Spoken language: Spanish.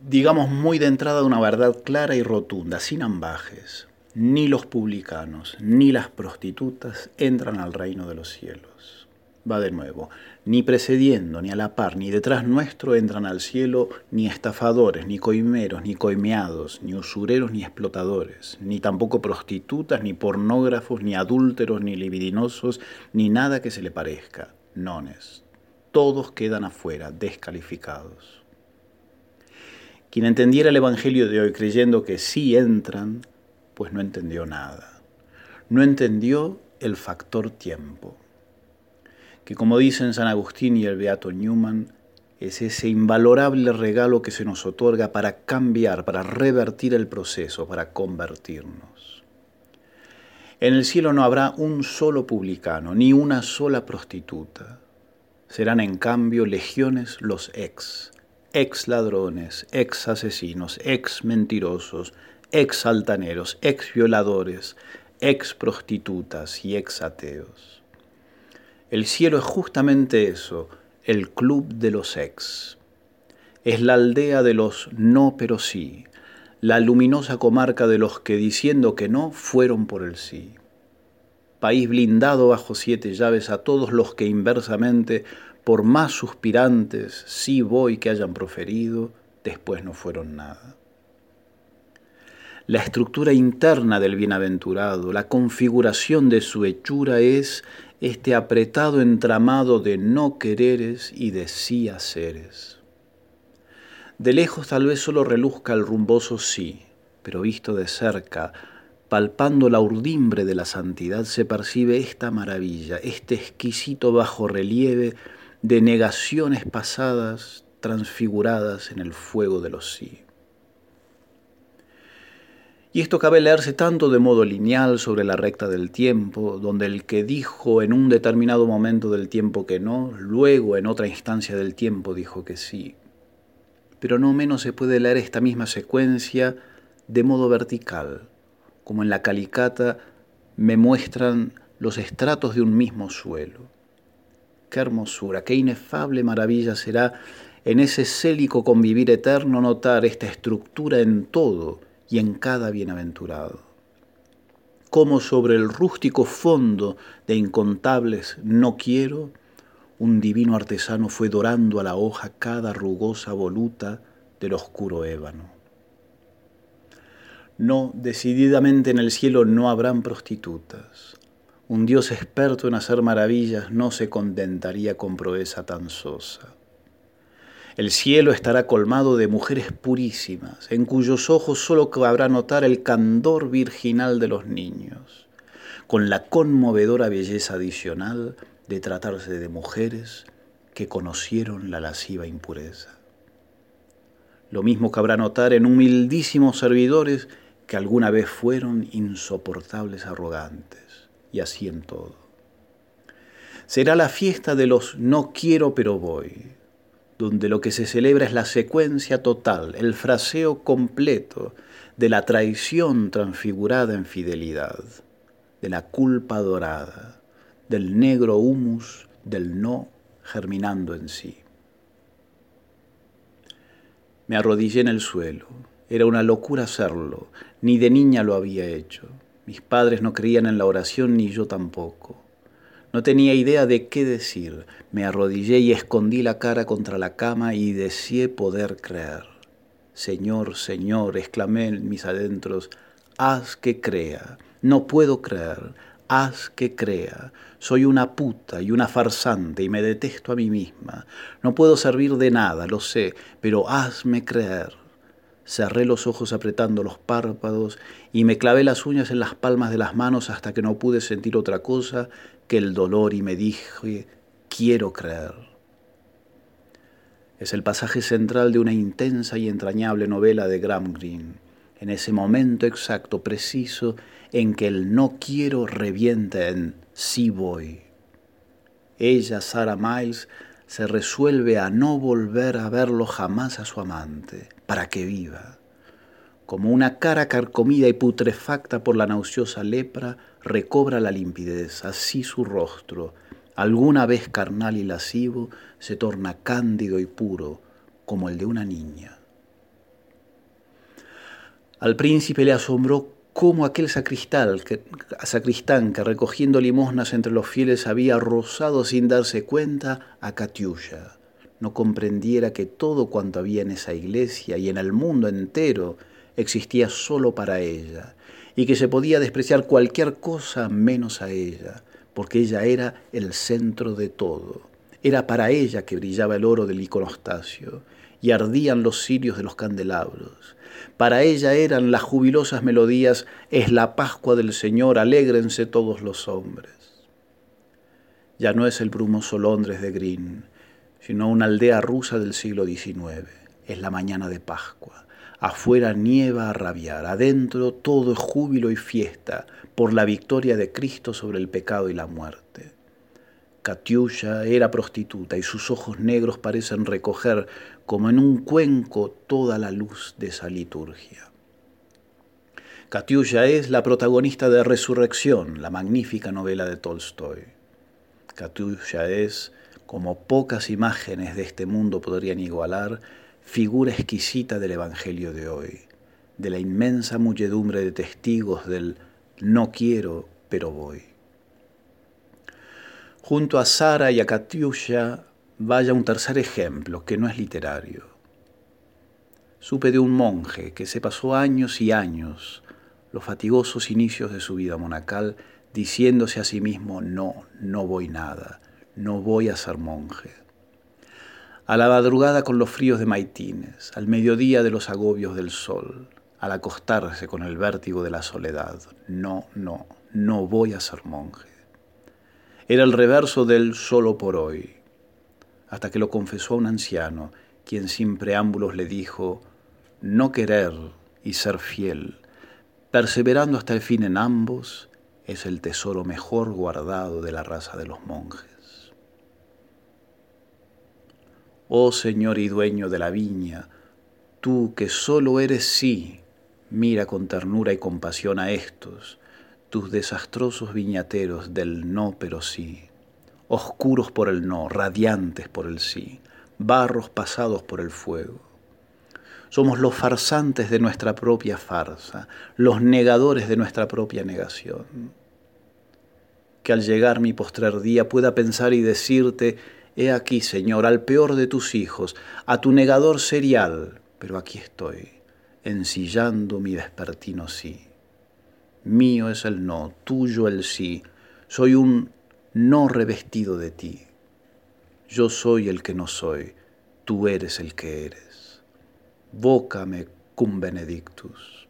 digamos muy de entrada una verdad clara y rotunda, sin ambajes. Ni los publicanos, ni las prostitutas entran al reino de los cielos. Va de nuevo, ni precediendo, ni a la par, ni detrás nuestro entran al cielo ni estafadores, ni coimeros, ni coimeados, ni usureros, ni explotadores, ni tampoco prostitutas, ni pornógrafos, ni adúlteros, ni libidinosos, ni nada que se le parezca. Nones. Todos quedan afuera, descalificados. Quien entendiera el Evangelio de hoy creyendo que sí entran, pues no entendió nada. No entendió el factor tiempo, que como dicen San Agustín y el Beato Newman, es ese invalorable regalo que se nos otorga para cambiar, para revertir el proceso, para convertirnos. En el cielo no habrá un solo publicano, ni una sola prostituta. Serán en cambio legiones los ex, ex ladrones, ex asesinos, ex mentirosos, ex altaneros, ex violadores, ex prostitutas y ex ateos. El cielo es justamente eso, el club de los ex. Es la aldea de los no pero sí, la luminosa comarca de los que diciendo que no fueron por el sí. País blindado bajo siete llaves a todos los que inversamente por más suspirantes sí voy que hayan proferido, después no fueron nada. La estructura interna del bienaventurado, la configuración de su hechura es este apretado entramado de no quereres y de sí haceres. De lejos tal vez solo reluzca el rumboso sí, pero visto de cerca, palpando la urdimbre de la santidad, se percibe esta maravilla, este exquisito bajo relieve de negaciones pasadas transfiguradas en el fuego de los sí. Y esto cabe leerse tanto de modo lineal sobre la recta del tiempo, donde el que dijo en un determinado momento del tiempo que no, luego en otra instancia del tiempo dijo que sí. Pero no menos se puede leer esta misma secuencia de modo vertical, como en la calicata me muestran los estratos de un mismo suelo. Qué hermosura, qué inefable maravilla será en ese célico convivir eterno notar esta estructura en todo y en cada bienaventurado. Como sobre el rústico fondo de incontables no quiero, un divino artesano fue dorando a la hoja cada rugosa voluta del oscuro ébano. No, decididamente en el cielo no habrán prostitutas, un Dios experto en hacer maravillas no se contentaría con proeza tan sosa. El cielo estará colmado de mujeres purísimas, en cuyos ojos sólo cabrá notar el candor virginal de los niños, con la conmovedora belleza adicional de tratarse de mujeres que conocieron la lasciva impureza. Lo mismo cabrá notar en humildísimos servidores que alguna vez fueron insoportables arrogantes y así en todo. Será la fiesta de los no quiero pero voy, donde lo que se celebra es la secuencia total, el fraseo completo de la traición transfigurada en fidelidad, de la culpa dorada, del negro humus del no germinando en sí. Me arrodillé en el suelo. Era una locura hacerlo, ni de niña lo había hecho. Mis padres no creían en la oración ni yo tampoco. No tenía idea de qué decir. Me arrodillé y escondí la cara contra la cama y deseé poder creer. Señor, Señor, exclamé en mis adentros, haz que crea. No puedo creer, haz que crea. Soy una puta y una farsante y me detesto a mí misma. No puedo servir de nada, lo sé, pero hazme creer. Cerré los ojos apretando los párpados y me clavé las uñas en las palmas de las manos hasta que no pude sentir otra cosa que el dolor y me dije, quiero creer. Es el pasaje central de una intensa y entrañable novela de Graham Greene, en ese momento exacto, preciso, en que el no quiero revienta en sí voy. Ella, Sarah Miles, se resuelve a no volver a verlo jamás a su amante, para que viva. Como una cara carcomida y putrefacta por la nauseosa lepra, recobra la limpidez, así su rostro, alguna vez carnal y lascivo, se torna cándido y puro, como el de una niña. Al príncipe le asombró cómo aquel sacristán que, sacristán que recogiendo limosnas entre los fieles había rozado sin darse cuenta a Katiusha. No comprendiera que todo cuanto había en esa iglesia y en el mundo entero existía solo para ella, y que se podía despreciar cualquier cosa menos a ella, porque ella era el centro de todo. Era para ella que brillaba el oro del iconostasio y ardían los cirios de los candelabros. Para ella eran las jubilosas melodías, es la Pascua del Señor, alégrense todos los hombres. Ya no es el brumoso Londres de Green, sino una aldea rusa del siglo XIX. Es la mañana de Pascua. Afuera nieva a rabiar, adentro todo es júbilo y fiesta por la victoria de Cristo sobre el pecado y la muerte. Katiusha era prostituta y sus ojos negros parecen recoger como en un cuenco toda la luz de esa liturgia. Katiusha es la protagonista de Resurrección, la magnífica novela de Tolstoy. Katiusha es, como pocas imágenes de este mundo podrían igualar, figura exquisita del Evangelio de hoy, de la inmensa muchedumbre de testigos del no quiero, pero voy. Junto a Sara y a Katiusha vaya un tercer ejemplo que no es literario. Supe de un monje que se pasó años y años los fatigosos inicios de su vida monacal diciéndose a sí mismo, no, no voy nada, no voy a ser monje a la madrugada con los fríos de maitines, al mediodía de los agobios del sol, al acostarse con el vértigo de la soledad. No, no, no voy a ser monje. Era el reverso del solo por hoy, hasta que lo confesó a un anciano, quien sin preámbulos le dijo, no querer y ser fiel, perseverando hasta el fin en ambos, es el tesoro mejor guardado de la raza de los monjes. Oh Señor y dueño de la viña, tú que solo eres sí, mira con ternura y compasión a estos, tus desastrosos viñateros del no pero sí, oscuros por el no, radiantes por el sí, barros pasados por el fuego. Somos los farsantes de nuestra propia farsa, los negadores de nuestra propia negación. Que al llegar mi postrer día pueda pensar y decirte, He aquí, Señor, al peor de tus hijos, a tu negador serial, pero aquí estoy, ensillando mi despertino sí. Mío es el no, tuyo el sí, soy un no revestido de ti. Yo soy el que no soy, tú eres el que eres. Vocame cum benedictus.